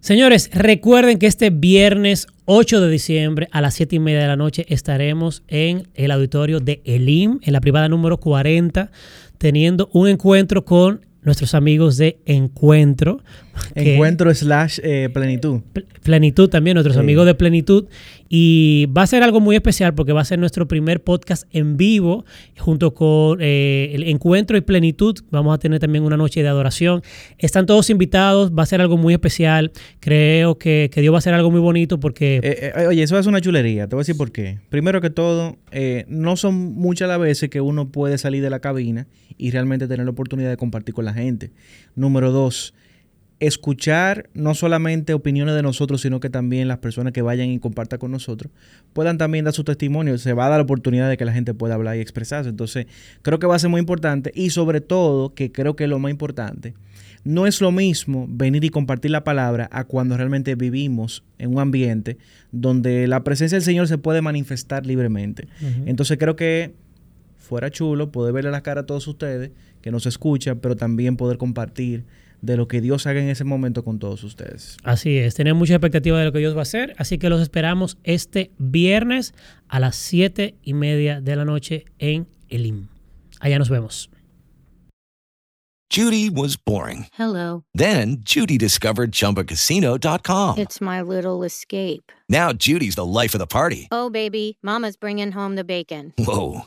Señores, recuerden que este viernes 8 de diciembre a las 7 y media de la noche estaremos en el auditorio de Elim, en la privada número 40, teniendo un encuentro con nuestros amigos de Encuentro. Encuentro slash eh, plenitud. Pl- Plenitud también, nuestros Sí. amigos de Plenitud. Y va a ser algo muy especial porque va a ser nuestro primer podcast en vivo junto con eh, el Encuentro y Plenitud. Vamos a tener también una noche de adoración. Están todos invitados, va a ser algo muy especial. Creo que, que Dios va a hacer algo muy bonito porque... Eh, oye, eso es una chulería. Te voy a decir por qué. Primero que todo, no son muchas las veces que uno puede salir de la cabina y realmente tener la oportunidad de compartir con la gente. Número dos, escuchar no solamente opiniones de nosotros, sino que también las personas que vayan y compartan con nosotros puedan también dar su testimonio. Se va a dar la oportunidad de que la gente pueda hablar y expresarse. Entonces, creo que va a ser muy importante y sobre todo, que creo que es lo más importante, no es lo mismo venir y compartir la palabra a cuando realmente vivimos en un ambiente donde la presencia del Señor se puede manifestar libremente. Entonces creo que fuera chulo poder verle la cara a todos ustedes que nos escuchan, pero también poder compartir de lo que Dios haga en ese momento con todos ustedes. Así es, tenemos mucha expectativa de lo que Dios va a hacer, así que los esperamos este viernes a las 7 y media de la noche en Elim. Allá nos vemos. Judy was boring. Hello. Then Judy discovered ChumbaCasino.com. It's my little escape. Now Judy's the life of the party. Oh, baby, Mama's bringing home the bacon. Whoa,